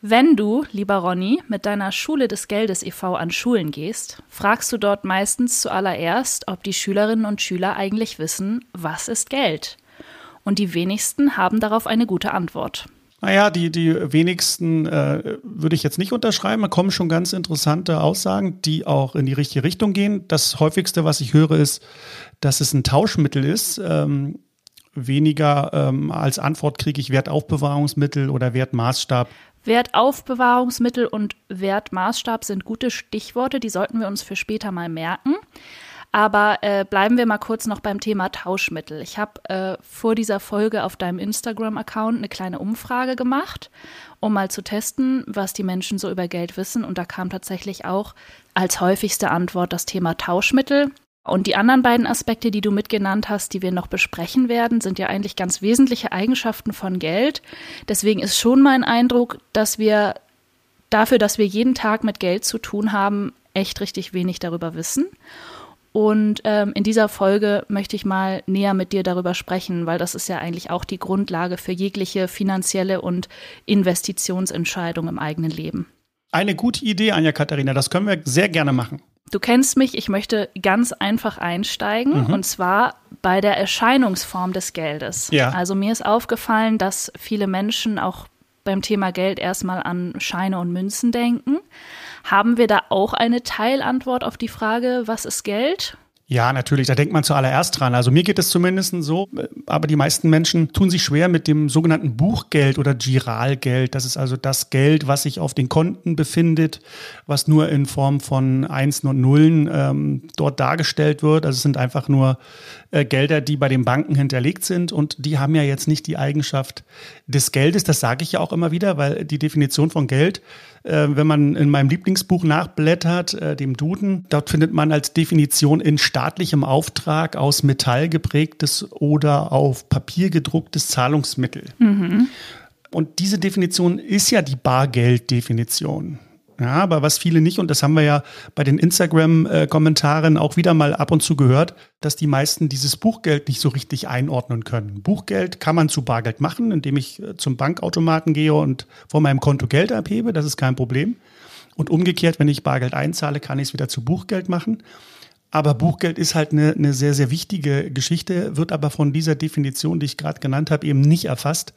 Wenn du, lieber Ronny, mit deiner Schule des Geldes e.V. an Schulen gehst, fragst du dort meistens zuallererst, ob die Schülerinnen und Schüler eigentlich wissen, was ist Geld. Und die wenigsten haben darauf eine gute Antwort. Naja, die, die wenigsten äh, würde ich jetzt nicht unterschreiben. Da kommen schon ganz interessante Aussagen, die auch in die richtige Richtung gehen. Das häufigste, was ich höre, ist, dass es ein Tauschmittel ist. Ähm, weniger ähm, als Antwort kriege ich Wertaufbewahrungsmittel oder Wertmaßstab. Wertaufbewahrungsmittel und Wertmaßstab sind gute Stichworte, die sollten wir uns für später mal merken. Aber äh, bleiben wir mal kurz noch beim Thema Tauschmittel. Ich habe äh, vor dieser Folge auf deinem Instagram-Account eine kleine Umfrage gemacht, um mal zu testen, was die Menschen so über Geld wissen. Und da kam tatsächlich auch als häufigste Antwort das Thema Tauschmittel. Und die anderen beiden Aspekte, die du mitgenannt hast, die wir noch besprechen werden, sind ja eigentlich ganz wesentliche Eigenschaften von Geld. Deswegen ist schon mein Eindruck, dass wir dafür, dass wir jeden Tag mit Geld zu tun haben, echt richtig wenig darüber wissen. Und ähm, in dieser Folge möchte ich mal näher mit dir darüber sprechen, weil das ist ja eigentlich auch die Grundlage für jegliche finanzielle und Investitionsentscheidung im eigenen Leben. Eine gute Idee, Anja Katharina, das können wir sehr gerne machen. Du kennst mich, ich möchte ganz einfach einsteigen mhm. und zwar bei der Erscheinungsform des Geldes. Ja. Also mir ist aufgefallen, dass viele Menschen auch beim Thema Geld erstmal an Scheine und Münzen denken. Haben wir da auch eine Teilantwort auf die Frage, was ist Geld? Ja, natürlich, da denkt man zuallererst dran. Also mir geht es zumindest so, aber die meisten Menschen tun sich schwer mit dem sogenannten Buchgeld oder Giralgeld. Das ist also das Geld, was sich auf den Konten befindet, was nur in Form von Einsen und Nullen ähm, dort dargestellt wird. Also es sind einfach nur äh, Gelder, die bei den Banken hinterlegt sind und die haben ja jetzt nicht die Eigenschaft des Geldes. Das sage ich ja auch immer wieder, weil die Definition von Geld wenn man in meinem Lieblingsbuch nachblättert, äh, dem Duden, dort findet man als Definition in staatlichem Auftrag aus Metall geprägtes oder auf Papier gedrucktes Zahlungsmittel. Mhm. Und diese Definition ist ja die Bargelddefinition. Ja, aber was viele nicht, und das haben wir ja bei den Instagram-Kommentaren auch wieder mal ab und zu gehört, dass die meisten dieses Buchgeld nicht so richtig einordnen können. Buchgeld kann man zu Bargeld machen, indem ich äh, zum Bankautomaten gehe und von meinem Konto Geld abhebe. Das ist kein Problem. Und umgekehrt, wenn ich Bargeld einzahle, kann ich es wieder zu Buchgeld machen. Aber Buchgeld ist halt eine, eine sehr, sehr wichtige Geschichte, wird aber von dieser Definition, die ich gerade genannt habe, eben nicht erfasst.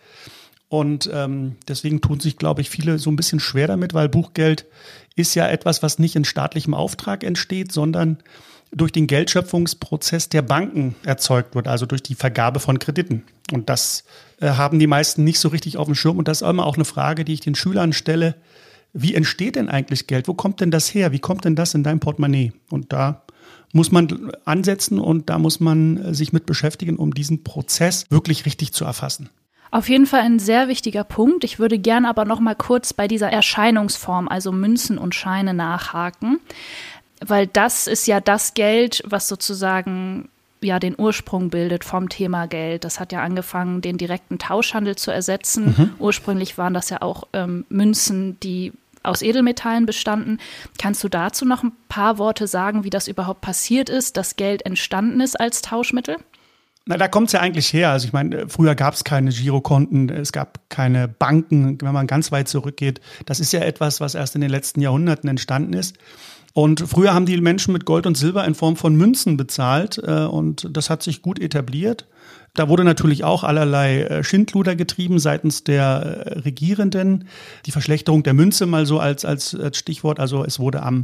Und ähm, deswegen tun sich, glaube ich, viele so ein bisschen schwer damit, weil Buchgeld ist ja etwas, was nicht in staatlichem Auftrag entsteht, sondern durch den Geldschöpfungsprozess der Banken erzeugt wird, also durch die Vergabe von Krediten. Und das äh, haben die meisten nicht so richtig auf dem Schirm. Und das ist immer auch eine Frage, die ich den Schülern stelle. Wie entsteht denn eigentlich Geld? Wo kommt denn das her? Wie kommt denn das in dein Portemonnaie? Und da muss man ansetzen und da muss man äh, sich mit beschäftigen, um diesen Prozess wirklich richtig zu erfassen. Auf jeden Fall ein sehr wichtiger Punkt. Ich würde gern aber noch mal kurz bei dieser Erscheinungsform, also Münzen und Scheine nachhaken, weil das ist ja das Geld, was sozusagen ja den Ursprung bildet vom Thema Geld. Das hat ja angefangen, den direkten Tauschhandel zu ersetzen. Mhm. Ursprünglich waren das ja auch ähm, Münzen, die aus Edelmetallen bestanden. Kannst du dazu noch ein paar Worte sagen, wie das überhaupt passiert ist, dass Geld entstanden ist als Tauschmittel? Na, da kommt es ja eigentlich her. Also ich meine, früher gab es keine Girokonten, es gab keine Banken, wenn man ganz weit zurückgeht. Das ist ja etwas, was erst in den letzten Jahrhunderten entstanden ist. Und früher haben die Menschen mit Gold und Silber in Form von Münzen bezahlt äh, und das hat sich gut etabliert. Da wurde natürlich auch allerlei äh, Schindluder getrieben seitens der äh, Regierenden. Die Verschlechterung der Münze mal so als, als, als Stichwort. Also es wurde am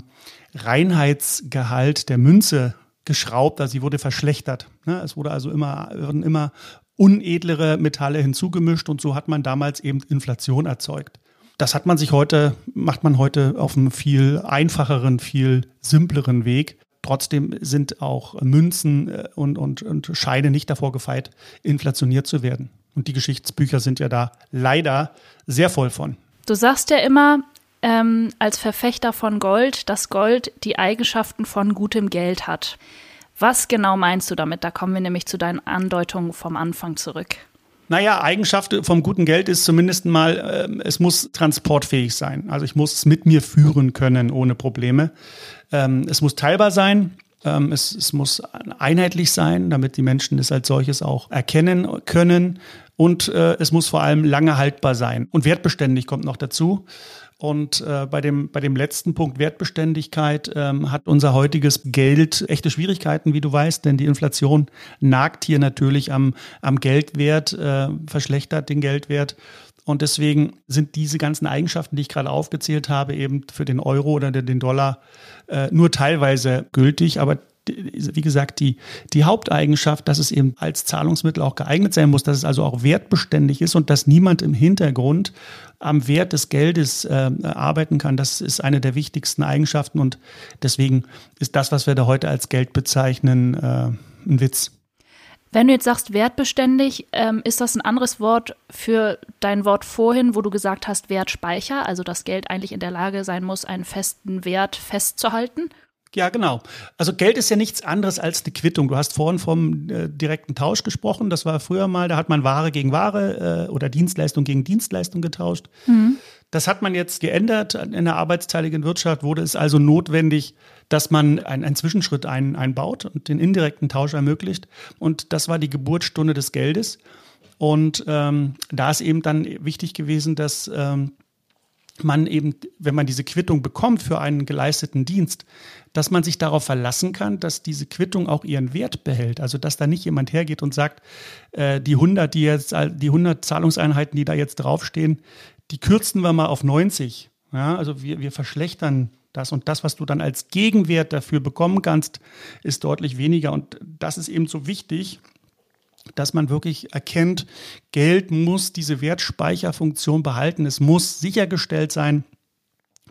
Reinheitsgehalt der Münze geschraubt, also sie wurde verschlechtert. Ne? Es wurde also immer, wurden immer unedlere Metalle hinzugemischt und so hat man damals eben Inflation erzeugt. Das hat man sich heute, macht man heute auf einem viel einfacheren, viel simpleren Weg. Trotzdem sind auch Münzen äh, und, und, und Scheine nicht davor gefeit, inflationiert zu werden. Und die Geschichtsbücher sind ja da leider sehr voll von. Du sagst ja immer, ähm, als Verfechter von Gold, dass Gold die Eigenschaften von gutem Geld hat. Was genau meinst du damit? Da kommen wir nämlich zu deinen Andeutungen vom Anfang zurück. Naja, Eigenschaft vom guten Geld ist zumindest mal, äh, es muss transportfähig sein. Also ich muss es mit mir führen können ohne Probleme. Ähm, es muss teilbar sein. Ähm, es, es muss einheitlich sein, damit die Menschen es als solches auch erkennen können. und äh, es muss vor allem lange haltbar sein. Und wertbeständig kommt noch dazu. Und äh, bei, dem, bei dem letzten Punkt Wertbeständigkeit ähm, hat unser heutiges Geld echte Schwierigkeiten, wie du weißt, denn die Inflation nagt hier natürlich am, am Geldwert, äh, verschlechtert den Geldwert. Und deswegen sind diese ganzen Eigenschaften, die ich gerade aufgezählt habe, eben für den Euro oder den Dollar äh, nur teilweise gültig. Aber wie gesagt, die, die Haupteigenschaft, dass es eben als Zahlungsmittel auch geeignet sein muss, dass es also auch wertbeständig ist und dass niemand im Hintergrund am Wert des Geldes äh, arbeiten kann. Das ist eine der wichtigsten Eigenschaften und deswegen ist das, was wir da heute als Geld bezeichnen, äh, ein Witz. Wenn du jetzt sagst wertbeständig, ähm, ist das ein anderes Wort für dein Wort vorhin, wo du gesagt hast Wertspeicher, also dass Geld eigentlich in der Lage sein muss, einen festen Wert festzuhalten? Ja, genau. Also Geld ist ja nichts anderes als eine Quittung. Du hast vorhin vom äh, direkten Tausch gesprochen. Das war früher mal, da hat man Ware gegen Ware äh, oder Dienstleistung gegen Dienstleistung getauscht. Mhm. Das hat man jetzt geändert. In der arbeitsteiligen Wirtschaft wurde es also notwendig, dass man einen, einen Zwischenschritt ein, einbaut und den indirekten Tausch ermöglicht. Und das war die Geburtsstunde des Geldes. Und ähm, da ist eben dann wichtig gewesen, dass ähm, man eben, wenn man diese Quittung bekommt für einen geleisteten Dienst, dass man sich darauf verlassen kann, dass diese Quittung auch ihren Wert behält. Also dass da nicht jemand hergeht und sagt, äh, die 100, die jetzt, die 100 Zahlungseinheiten, die da jetzt draufstehen, die kürzen wir mal auf 90. Ja, also wir, wir verschlechtern das und das, was du dann als Gegenwert dafür bekommen kannst, ist deutlich weniger. Und das ist eben so wichtig, dass man wirklich erkennt, Geld muss diese Wertspeicherfunktion behalten. Es muss sichergestellt sein,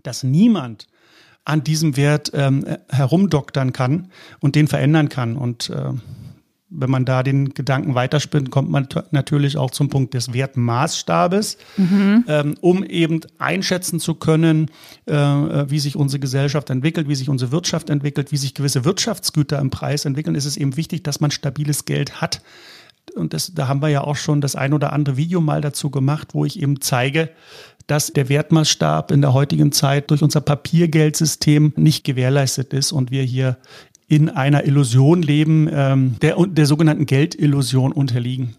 dass niemand an diesem Wert ähm, herumdoktern kann und den verändern kann. Und äh, wenn man da den Gedanken weiterspinnt, kommt man natürlich auch zum Punkt des Wertmaßstabes, mhm. ähm, um eben einschätzen zu können, äh, wie sich unsere Gesellschaft entwickelt, wie sich unsere Wirtschaft entwickelt, wie sich gewisse Wirtschaftsgüter im Preis entwickeln, ist es eben wichtig, dass man stabiles Geld hat und das, da haben wir ja auch schon das ein oder andere Video mal dazu gemacht, wo ich eben zeige, dass der Wertmaßstab in der heutigen Zeit durch unser Papiergeldsystem nicht gewährleistet ist und wir hier in einer Illusion leben, ähm, der, der sogenannten Geldillusion unterliegen.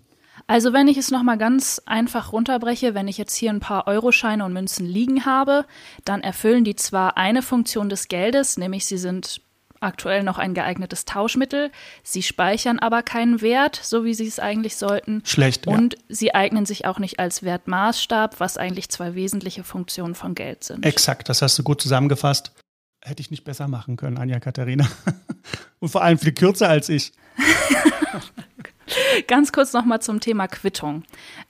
Also wenn ich es nochmal ganz einfach runterbreche, wenn ich jetzt hier ein paar Euroscheine und Münzen liegen habe, dann erfüllen die zwar eine Funktion des Geldes, nämlich sie sind aktuell noch ein geeignetes Tauschmittel. Sie speichern aber keinen Wert, so wie sie es eigentlich sollten. Schlecht. Und ja. sie eignen sich auch nicht als Wertmaßstab, was eigentlich zwei wesentliche Funktionen von Geld sind. Exakt, das hast du gut zusammengefasst. Hätte ich nicht besser machen können, Anja Katharina. Und vor allem viel kürzer als ich. Ganz kurz nochmal zum Thema Quittung.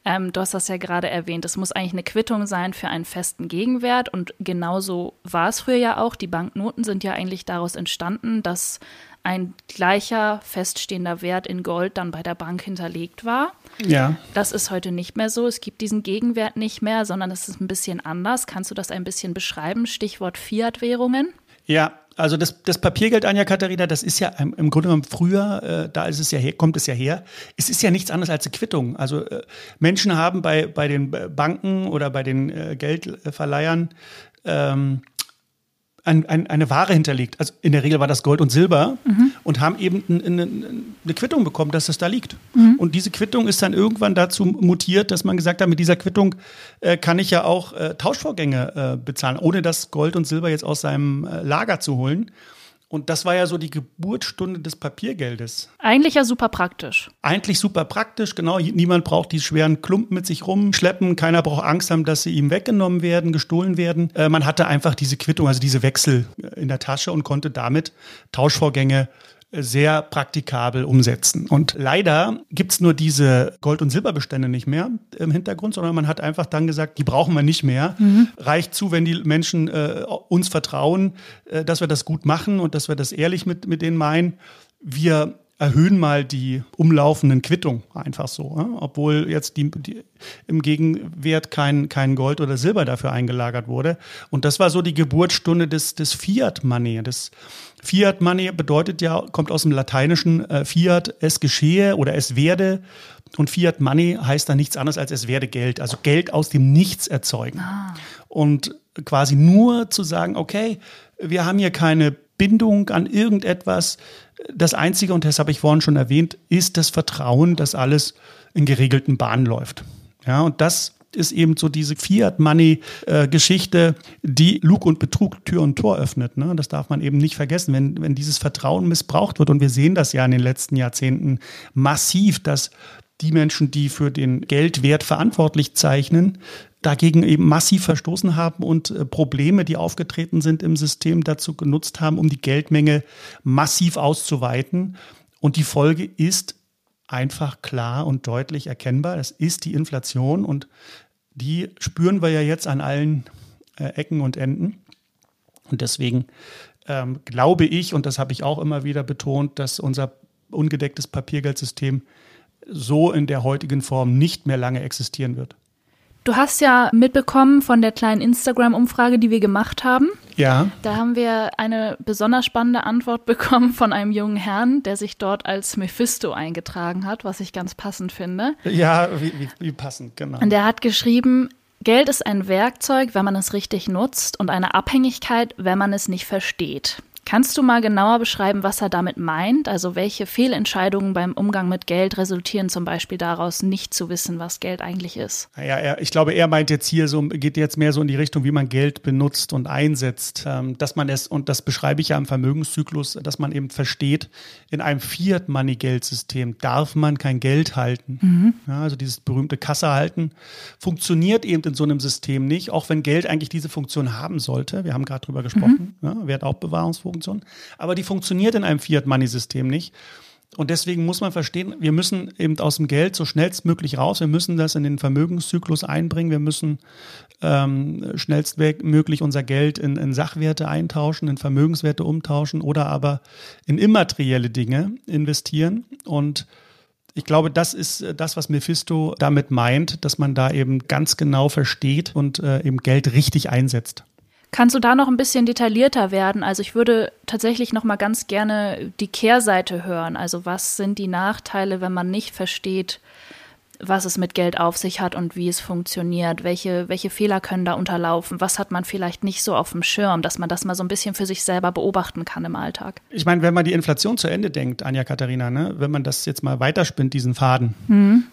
Ähm, du hast das ja gerade erwähnt. Es muss eigentlich eine Quittung sein für einen festen Gegenwert. Und genauso war es früher ja auch. Die Banknoten sind ja eigentlich daraus entstanden, dass ein gleicher feststehender Wert in Gold dann bei der Bank hinterlegt war. Ja. Das ist heute nicht mehr so. Es gibt diesen Gegenwert nicht mehr, sondern es ist ein bisschen anders. Kannst du das ein bisschen beschreiben? Stichwort Fiat-Währungen. Ja, also das, das Papiergeld, Anja Katharina, das ist ja im, Grunde genommen früher, äh, da ist es ja her, kommt es ja her. Es ist ja nichts anderes als eine Quittung. Also äh, Menschen haben bei, bei den Banken oder bei den äh, Geldverleihern ähm, ein, ein, eine Ware hinterlegt. Also in der Regel war das Gold und Silber mhm. Und haben eben eine, Quittung bekommen, dass es da liegt. Mhm. Und diese Quittung ist dann irgendwann dazu mutiert, dass man gesagt hat, mit dieser Quittung äh, kann ich ja auch äh, Tauschvorgänge äh, bezahlen, ohne das Gold und Silber jetzt aus seinem äh, Lager zu holen. Und das war ja so die Geburtsstunde des Papiergeldes. Eigentlich ja super praktisch. Eigentlich super praktisch, genau. Niemand braucht die schweren Klumpen mit sich rumschleppen. Keiner braucht Angst haben, dass sie ihm weggenommen werden, gestohlen werden. Äh, man hatte einfach diese Quittung, also diese Wechsel äh, in der Tasche und konnte damit Tauschvorgänge sehr praktikabel umsetzen. Und leider gibt's nur diese Gold- und Silberbestände nicht mehr im Hintergrund, sondern man hat einfach dann gesagt, die brauchen wir nicht mehr. Mhm. Reicht zu, wenn die Menschen äh, uns vertrauen, äh, dass wir das gut machen und dass wir das ehrlich mit, mit denen meinen. Wir erhöhen mal die umlaufenden Quittungen einfach so, ja? obwohl jetzt die, die, im Gegenwert kein, kein Gold oder Silber dafür eingelagert wurde. Und das war so die Geburtsstunde des, des Fiat Money. Das Fiat Money bedeutet ja, kommt aus dem Lateinischen äh, Fiat, es geschehe oder es werde. Und Fiat Money heißt dann nichts anderes als es werde Geld, also Geld aus dem Nichts erzeugen. Ah. Und quasi nur zu sagen, okay, wir haben hier keine Bindung an irgendetwas. Das Einzige, und das habe ich vorhin schon erwähnt, ist das Vertrauen, dass alles in geregelten Bahnen läuft. Ja, und das ist eben so diese Fiat-Money-Geschichte, die Lug und Betrug Tür und Tor öffnet. Ne? Das darf man eben nicht vergessen. Wenn, wenn dieses Vertrauen missbraucht wird, und wir sehen das ja in den letzten Jahrzehnten massiv, dass die Menschen, die für den Geldwert verantwortlich zeichnen, dagegen eben massiv verstoßen haben und äh, Probleme, die aufgetreten sind im System, dazu genutzt haben, um die Geldmenge massiv auszuweiten. Und die Folge ist einfach klar und deutlich erkennbar. Das ist die Inflation und die spüren wir ja jetzt an allen äh, Ecken und Enden. Und deswegen ähm, glaube ich, und das habe ich auch immer wieder betont, dass unser ungedecktes Papiergeldsystem so in der heutigen Form nicht mehr lange existieren wird. Du hast ja mitbekommen von der kleinen Instagram-Umfrage, die wir gemacht haben. Ja. Da haben wir eine besonders spannende Antwort bekommen von einem jungen Herrn, der sich dort als Mephisto eingetragen hat, was ich ganz passend finde. Ja, wie, wie, wie passend, genau. Und der hat geschrieben, Geld ist ein Werkzeug, wenn man es richtig nutzt und eine Abhängigkeit, wenn man es nicht versteht. Kannst du mal genauer beschreiben, was er damit meint? Also welche Fehlentscheidungen beim Umgang mit Geld resultieren zum Beispiel daraus, nicht zu wissen, was Geld eigentlich ist? Ja, er, ich glaube, er meint jetzt hier so, geht jetzt mehr so in die Richtung, wie man Geld benutzt und einsetzt. Ähm, dass man es, und das beschreibe ich ja im Vermögenszyklus, dass man eben versteht, in einem Fiat-Money-Geldsystem darf man kein Geld halten. Mhm. Ja, also dieses berühmte Kasse halten funktioniert eben in so einem System nicht, auch wenn Geld eigentlich diese Funktion haben sollte. Wir haben gerade drüber gesprochen, mhm. ja, Wertaufbewahrungsfunktion. Funktion. Aber die funktioniert in einem Fiat-Money-System nicht. Und deswegen muss man verstehen, wir müssen eben aus dem Geld so schnellstmöglich raus. Wir müssen das in den Vermögenszyklus einbringen. Wir müssen ähm, schnellstmöglich unser Geld in, in Sachwerte eintauschen, in Vermögenswerte umtauschen oder aber in immaterielle Dinge investieren. Und ich glaube, das ist das, was Mephisto damit meint, dass man da eben ganz genau versteht und äh, eben Geld richtig einsetzt. Kannst du da noch ein bisschen detaillierter werden? Also ich würde tatsächlich noch mal ganz gerne die Kehrseite hören. Also was sind die Nachteile, wenn man nicht versteht, was es mit Geld auf sich hat und wie es funktioniert? Welche, welche Fehler können da unterlaufen? Was hat man vielleicht nicht so auf dem Schirm, dass man das mal so ein bisschen für sich selber beobachten kann im Alltag? Ich meine, wenn man die Inflation zu Ende denkt, Anja Katharina, ne, wenn man das jetzt mal weiterspinnt, diesen Faden, mhm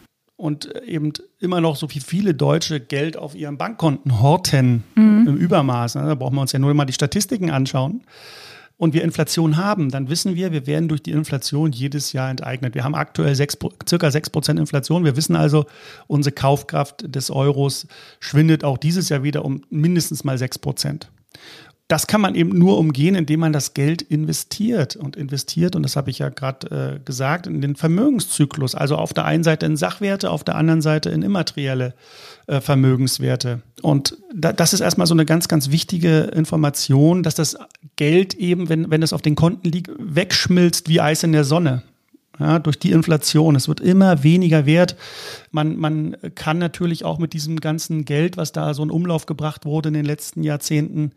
und eben immer noch so wie viele Deutsche Geld auf ihren Bankkonten horten mhm. im Übermaß. Ne? Da brauchen wir uns ja nur mal die Statistiken anschauen. Und wir Inflation haben, dann wissen wir, wir werden durch die Inflation jedes Jahr enteignet. Wir haben aktuell sechs, circa 6% Inflation. Wir wissen also, unsere Kaufkraft des Euros schwindet auch dieses Jahr wieder um mindestens mal 6% das kann man eben nur umgehen, indem man das Geld investiert und investiert, und das habe ich ja gerade äh, gesagt, in den Vermögenszyklus. Also auf der einen Seite in Sachwerte, auf der anderen Seite in immaterielle äh, Vermögenswerte. Und da, das ist erstmal so eine ganz, ganz wichtige Information, dass das Geld eben, wenn, wenn es auf den Konten liegt, wegschmilzt wie Eis in der Sonne ja, durch die Inflation. Es wird immer weniger wert. Man, man kann natürlich auch mit diesem ganzen Geld, was da so in Umlauf gebracht wurde in den letzten Jahrzehnten,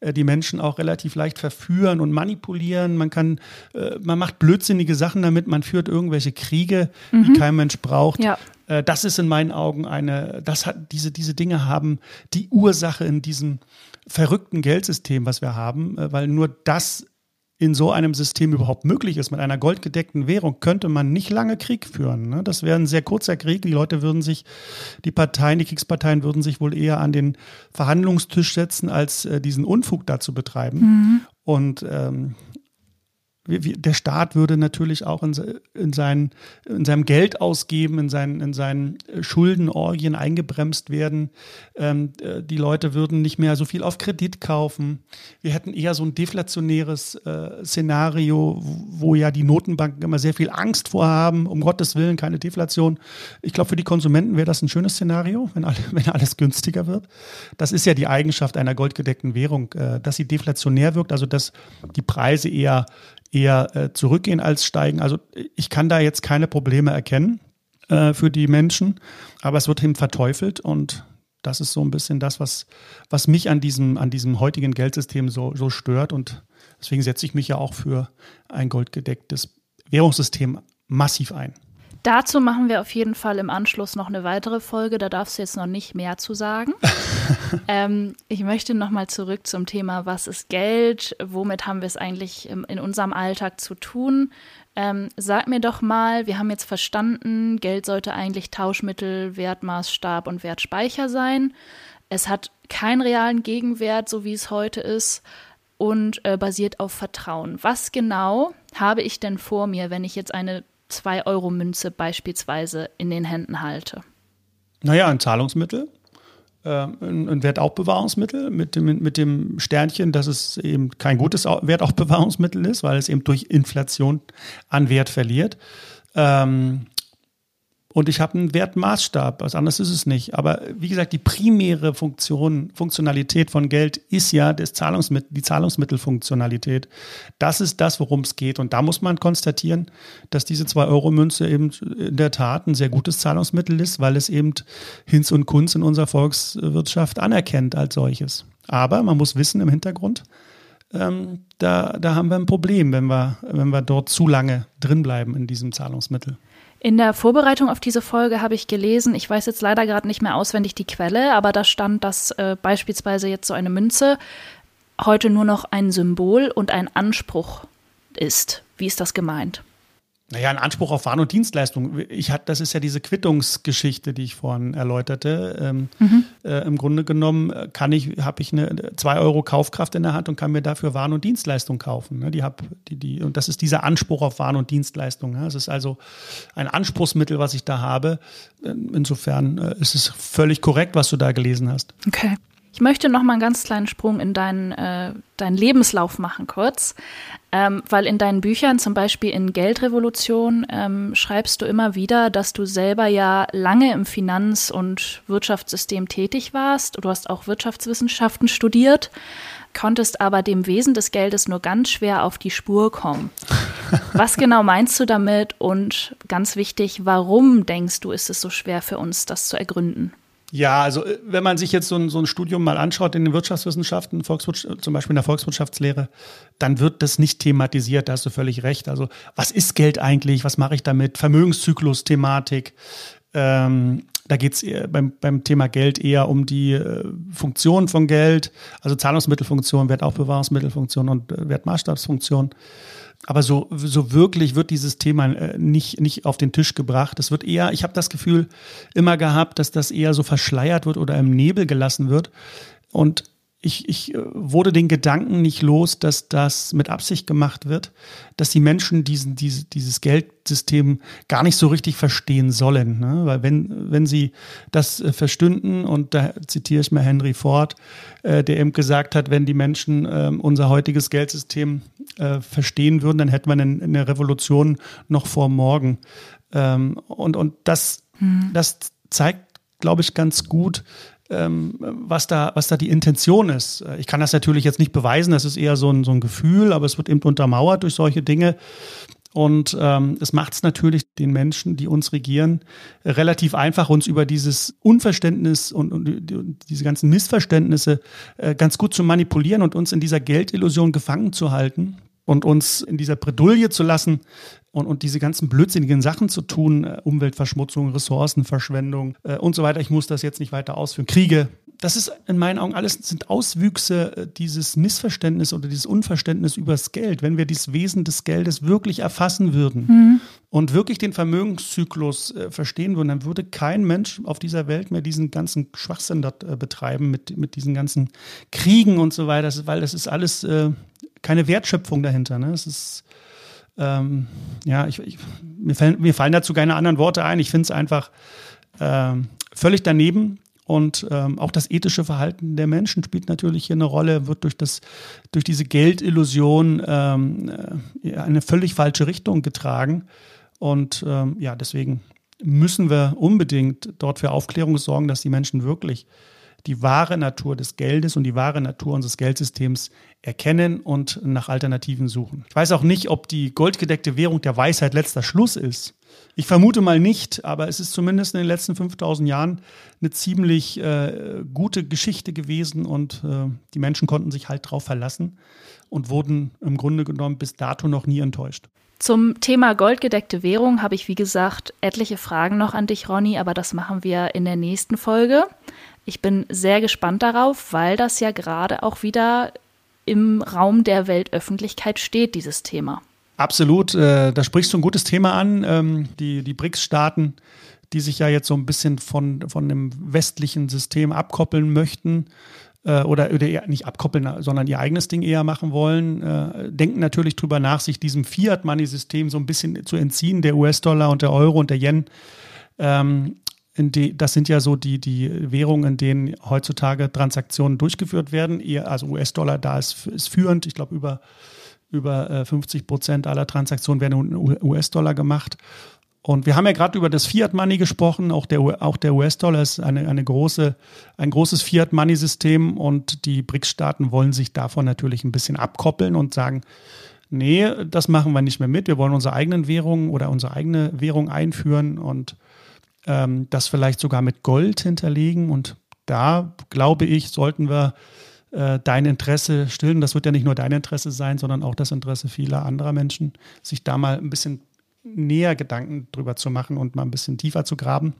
äh, die Menschen auch relativ leicht verführen und manipulieren. Man kann, äh, man macht blödsinnige Sachen damit, man führt irgendwelche Kriege, mhm. die kein Mensch braucht. Ja. Äh, das ist in meinen Augen eine, das hat, diese, diese Dinge haben die Ursache in diesem verrückten Geldsystem, was wir haben, weil nur das in so einem System überhaupt möglich ist. Mit einer goldgedeckten Währung könnte man nicht lange Krieg führen. Ne? Das wäre ein sehr kurzer Krieg. Die Leute würden sich, die Parteien, die Kriegsparteien würden sich wohl eher an den Verhandlungstisch setzen, als äh, diesen Unfug da zu betreiben. Mhm. Und ähm, der Staat würde natürlich auch in, in, sein, in seinem Geld ausgeben, in seinen, in seinen Schuldenorgien eingebremst werden. Ähm, äh, die Leute würden nicht mehr so viel auf Kredit kaufen. Wir hätten eher so ein deflationäres äh, Szenario, wo ja die Notenbanken immer sehr viel Angst vorhaben. Um Gottes Willen keine Deflation. Ich glaube, für die Konsumenten wäre das ein schönes Szenario, wenn, alle, wenn alles günstiger wird. Das ist ja die Eigenschaft einer goldgedeckten Währung, äh, dass sie deflationär wirkt, also dass die Preise eher eher äh, zurückgehen als steigen. Also ich kann da jetzt keine Probleme erkennen äh, für die Menschen, aber es wird eben verteufelt und das ist so ein bisschen das, was, was mich an diesem, an diesem heutigen Geldsystem so, so stört und deswegen setze ich mich ja auch für ein goldgedecktes Währungssystem massiv ein. Dazu machen wir auf jeden Fall im Anschluss noch eine weitere Folge. Da darfst du jetzt noch nicht mehr zu sagen. ähm, ich möchte nochmal zurück zum Thema, was ist Geld? Womit haben wir es eigentlich in unserem Alltag zu tun? Ähm, sag mir doch mal, wir haben jetzt verstanden, Geld sollte eigentlich Tauschmittel, Wertmaßstab und Wertspeicher sein. Es hat keinen realen Gegenwert, so wie es heute ist, und äh, basiert auf Vertrauen. Was genau habe ich denn vor mir, wenn ich jetzt eine 2-Euro-Münze beispielsweise in den Händen halte? Naja, ein Zahlungsmittel, äh, ein, ein Wertaufbewahrungsmittel mit dem, mit dem Sternchen, dass es eben kein gutes Wertaufbewahrungsmittel ist, weil es eben durch Inflation an Wert verliert. Ähm, und ich habe einen Wertmaßstab. Was anderes ist es nicht. Aber wie gesagt, die primäre Funktion, Funktionalität von Geld ist ja das Zahlungsmittel, die Zahlungsmittelfunktionalität. Das ist das, worum es geht. Und da muss man konstatieren, dass diese 2-Euro-Münze eben in der Tat ein sehr gutes Zahlungsmittel ist, weil es eben Hinz und Kunz in unserer Volkswirtschaft anerkennt als solches. Aber man muss wissen im Hintergrund, ähm, da, da haben wir ein Problem, wenn wir, wenn wir dort zu lange drinbleiben in diesem Zahlungsmittel. In der Vorbereitung auf diese Folge habe ich gelesen, ich weiß jetzt leider gerade nicht mehr auswendig die Quelle, aber da stand, dass äh, beispielsweise jetzt so eine Münze heute nur noch ein Symbol und ein Anspruch ist. Wie ist das gemeint? Naja, ein Anspruch auf Waren- und Dienstleistung. Ich hat, das ist ja diese Quittungsgeschichte, die ich vorhin erläuterte. Ähm, mhm. äh, Im Grunde genommen äh, kann ich, habe ich eine 2 Euro Kaufkraft in der Hand und kann mir dafür Waren und Dienstleistung kaufen. Ne? Die hab, die, die, und das ist dieser Anspruch auf Waren und Dienstleistung. Ne? Es ist also ein Anspruchsmittel, was ich da habe. Insofern äh, ist es völlig korrekt, was du da gelesen hast. Okay. Ich möchte noch mal einen ganz kleinen Sprung in deinen, äh, deinen Lebenslauf machen, kurz. Ähm, weil in deinen Büchern, zum Beispiel in Geldrevolution, ähm, schreibst du immer wieder, dass du selber ja lange im Finanz- und Wirtschaftssystem tätig warst. Du hast auch Wirtschaftswissenschaften studiert, konntest aber dem Wesen des Geldes nur ganz schwer auf die Spur kommen. Was genau meinst du damit? Und ganz wichtig, warum denkst du, ist es so schwer für uns, das zu ergründen? Ja, also äh, wenn man sich jetzt so ein, so ein Studium mal anschaut in den Wirtschaftswissenschaften, Volkswirtschaft, zum Beispiel in der Volkswirtschaftslehre, dann wird das nicht thematisiert, da hast du völlig recht. Also was ist Geld eigentlich, was mache ich damit? Vermögenszyklus-Thematik. Ähm, da geht es beim, beim Thema Geld eher um die äh, Funktion von Geld, also Zahlungsmittelfunktion, Wertaufbewahrungsmittelfunktion und äh, Wertmaßstabsfunktion aber so, so wirklich wird dieses Thema äh, nicht, nicht auf den Tisch gebracht. Es wird eher, ich habe das Gefühl immer gehabt, dass das eher so verschleiert wird oder im Nebel gelassen wird. Und ich, ich äh, wurde den Gedanken nicht los, dass das mit Absicht gemacht wird, dass die Menschen diesen, diese, dieses Geldsystem gar nicht so richtig verstehen sollen. Ne? Weil wenn, wenn sie das äh, verstünden, und da zitiere ich mal Henry Ford, äh, der eben gesagt hat, wenn die Menschen äh, unser heutiges Geldsystem äh, verstehen würden, dann hätten wir eine, eine Revolution noch vor morgen. Ähm, und, und das, hm. das zeigt, glaube ich, ganz gut, was, da, was da die Intention ist. Ich kann das natürlich jetzt nicht beweisen, das ist eher so ein, so ein Gefühl, aber es wird eben untermauert durch solche Dinge. Und ähm, es macht es natürlich den Menschen, die uns regieren, relativ einfach, uns über dieses Unverständnis und, und, und diese ganzen Missverständnisse äh, ganz gut zu manipulieren und uns in dieser Geldillusion gefangen zu halten und uns in dieser Bredouille zu lassen und, und diese ganzen blödsinnigen Sachen zu tun, äh, Umweltverschmutzung, Ressourcenverschwendung äh, und so weiter. Ich muss das jetzt nicht weiter ausführen. Kriege. Das ist in meinen Augen alles sind Auswüchse äh, dieses Missverständnisses oder dieses Unverständnis übers Geld. Wenn wir dieses Wesen des Geldes wirklich erfassen würden mhm. und wirklich den Vermögenszyklus äh, verstehen würden, dann würde kein Mensch auf dieser Welt mehr diesen ganzen Schwachsinn dort äh, betreiben mit, mit diesen ganzen Kriegen und so weiter, weil das ist alles keine Wertschöpfung dahinter. Ne? Es ist, ähm, ja, ich, ich, mir, fallen, mir fallen dazu keine anderen Worte ein. Ich finde es einfach ähm, völlig daneben. Und ähm, auch das ethische Verhalten der Menschen spielt natürlich hier eine Rolle, wird durch, das, durch diese Geldillusion ähm, äh, eine völlig falsche Richtung getragen. Und ähm, ja, deswegen müssen wir unbedingt dort für Aufklärung sorgen, dass die Menschen wirklich die wahre Natur des Geldes und die wahre Natur unseres Geldsystems erkennen und nach Alternativen suchen. Ich weiß auch nicht, ob die goldgedeckte Währung der Weisheit letzter Schluss ist. Ich vermute mal nicht, aber es ist zumindest in den letzten 5000 Jahren eine ziemlich äh, gute Geschichte gewesen und äh, die Menschen konnten sich halt drauf verlassen und wurden im Grunde genommen bis dato noch nie enttäuscht. Zum Thema goldgedeckte Währung habe ich, wie gesagt, etliche Fragen noch an dich, Ronny, aber das machen wir in der nächsten Folge. Ich bin sehr gespannt darauf, weil das ja gerade auch wieder im Raum der Weltöffentlichkeit steht, dieses Thema. Absolut, äh, da sprichst du ein gutes Thema an. Ähm, die die BRICS-Staaten, die sich ja jetzt so ein bisschen von, von dem westlichen System abkoppeln möchten äh, oder, oder eher nicht abkoppeln, sondern ihr eigenes Ding eher machen wollen, äh, denken natürlich drüber nach, sich diesem Fiat-Money-System so ein bisschen zu entziehen, der US-Dollar und der Euro und der Yen. Ähm, die, das sind ja so die, die Währungen, in denen heutzutage Transaktionen durchgeführt werden. Also US-Dollar da ist, ist führend. Ich glaube, über, über 50 äh, Prozent aller Transaktionen werden in US-Dollar gemacht. Und wir haben ja gerade über das Fiat Money gesprochen. Auch der, auch der US-Dollar ist eine, eine große, ein großes Fiat Money System und die BRICS-Staaten wollen sich davon natürlich ein bisschen abkoppeln und sagen, nee, das machen wir nicht mehr mit. Wir wollen unsere eigenen Währungen oder unsere eigene Währung einführen und ähm, das vielleicht sogar mit Gold hinterlegen. Und da, glaube ich, sollten wir äh, dein Interesse stillen. Das wird ja nicht nur dein Interesse sein, sondern auch das Interesse vieler anderer Menschen, sich da mal ein bisschen näher Gedanken drüber zu machen und mal ein bisschen tiefer zu graben.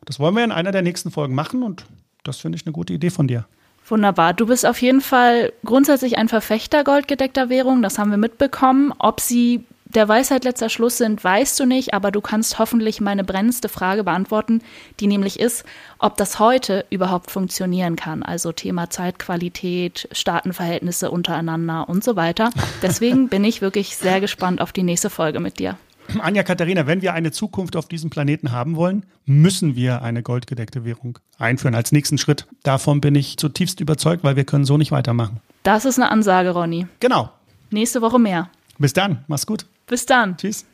Und das wollen wir in einer der nächsten Folgen machen und das finde ich eine gute Idee von dir. Wunderbar. Du bist auf jeden Fall grundsätzlich ein Verfechter goldgedeckter Währung. Das haben wir mitbekommen. Ob sie der Weisheit letzter Schluss sind, weißt du nicht, aber du kannst hoffentlich meine brennendste Frage beantworten, die nämlich ist, ob das heute überhaupt funktionieren kann. Also Thema Zeitqualität, Staatenverhältnisse untereinander und so weiter. Deswegen bin ich wirklich sehr gespannt auf die nächste Folge mit dir. Anja Katharina, wenn wir eine Zukunft auf diesem Planeten haben wollen, müssen wir eine goldgedeckte Währung einführen als nächsten Schritt. Davon bin ich zutiefst überzeugt, weil wir können so nicht weitermachen. Das ist eine Ansage, Ronny. Genau. Nächste Woche mehr. Bis dann. Mach's gut. Bis dann. Tschüss.